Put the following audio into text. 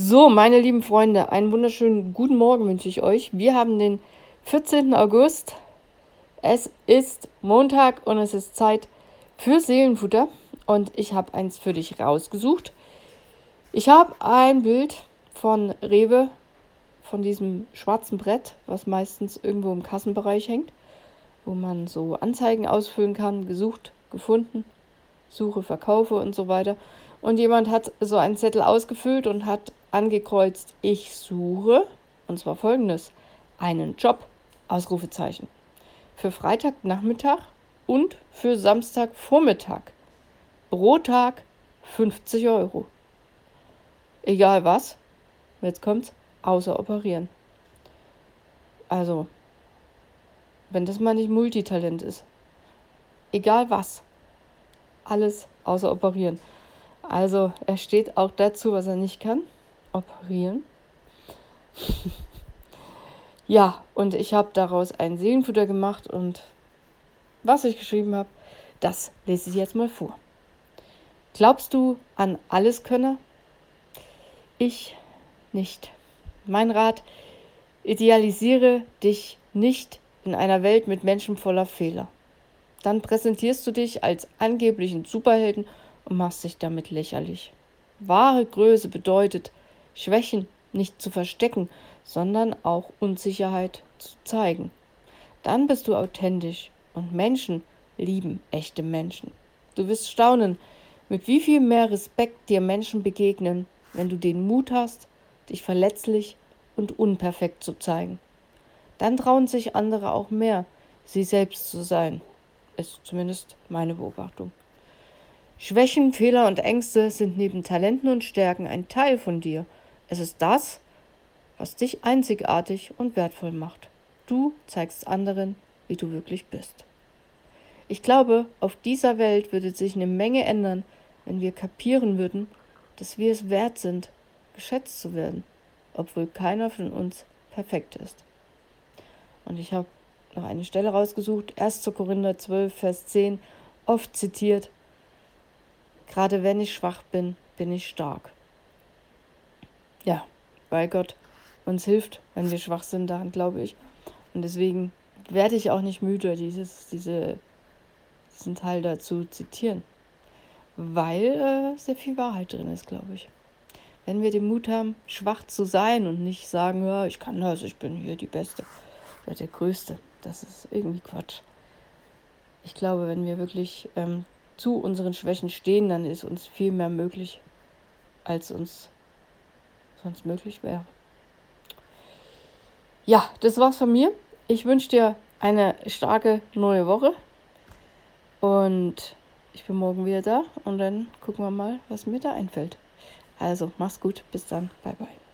So, meine lieben Freunde, einen wunderschönen guten Morgen wünsche ich euch. Wir haben den 14. August. Es ist Montag und es ist Zeit für Seelenfutter. Und ich habe eins für dich rausgesucht. Ich habe ein Bild von Rewe, von diesem schwarzen Brett, was meistens irgendwo im Kassenbereich hängt, wo man so Anzeigen ausfüllen kann, gesucht, gefunden, suche, verkaufe und so weiter. Und jemand hat so einen Zettel ausgefüllt und hat angekreuzt, ich suche, und zwar folgendes, einen Job, Ausrufezeichen, für Freitagnachmittag und für Samstagvormittag. Pro Tag 50 Euro. Egal was, jetzt kommt's, außer operieren. Also, wenn das mal nicht Multitalent ist. Egal was. Alles außer operieren. Also er steht auch dazu, was er nicht kann. Operieren. ja, und ich habe daraus ein Seelenfutter gemacht und was ich geschrieben habe, das lese ich jetzt mal vor. Glaubst du an Alleskönner? Ich nicht. Mein Rat, idealisiere dich nicht in einer Welt mit Menschen voller Fehler. Dann präsentierst du dich als angeblichen Superhelden und machst dich damit lächerlich. Wahre Größe bedeutet, Schwächen nicht zu verstecken, sondern auch Unsicherheit zu zeigen. Dann bist du authentisch und Menschen lieben echte Menschen. Du wirst staunen, mit wie viel mehr Respekt dir Menschen begegnen, wenn du den Mut hast, dich verletzlich und unperfekt zu zeigen. Dann trauen sich andere auch mehr, sie selbst zu sein. Ist zumindest meine Beobachtung. Schwächen, Fehler und Ängste sind neben Talenten und Stärken ein Teil von dir. Es ist das, was dich einzigartig und wertvoll macht. Du zeigst anderen, wie du wirklich bist. Ich glaube, auf dieser Welt würde sich eine Menge ändern, wenn wir kapieren würden, dass wir es wert sind, geschätzt zu werden, obwohl keiner von uns perfekt ist. Und ich habe noch eine Stelle rausgesucht, 1. Korinther 12, Vers 10, oft zitiert, Gerade wenn ich schwach bin, bin ich stark. Ja, weil Gott uns hilft, wenn wir schwach sind, daran glaube ich. Und deswegen werde ich auch nicht müde, dieses, diese, diesen Teil dazu zitieren. Weil äh, sehr viel Wahrheit drin ist, glaube ich. Wenn wir den Mut haben, schwach zu sein und nicht sagen, ja, ich kann das, ich bin hier die Beste oder der Größte, das ist irgendwie Quatsch. Ich glaube, wenn wir wirklich ähm, zu unseren Schwächen stehen, dann ist uns viel mehr möglich, als uns sonst möglich wäre. Ja, das war's von mir. Ich wünsche dir eine starke neue Woche und ich bin morgen wieder da und dann gucken wir mal, was mir da einfällt. Also, mach's gut, bis dann, bye bye.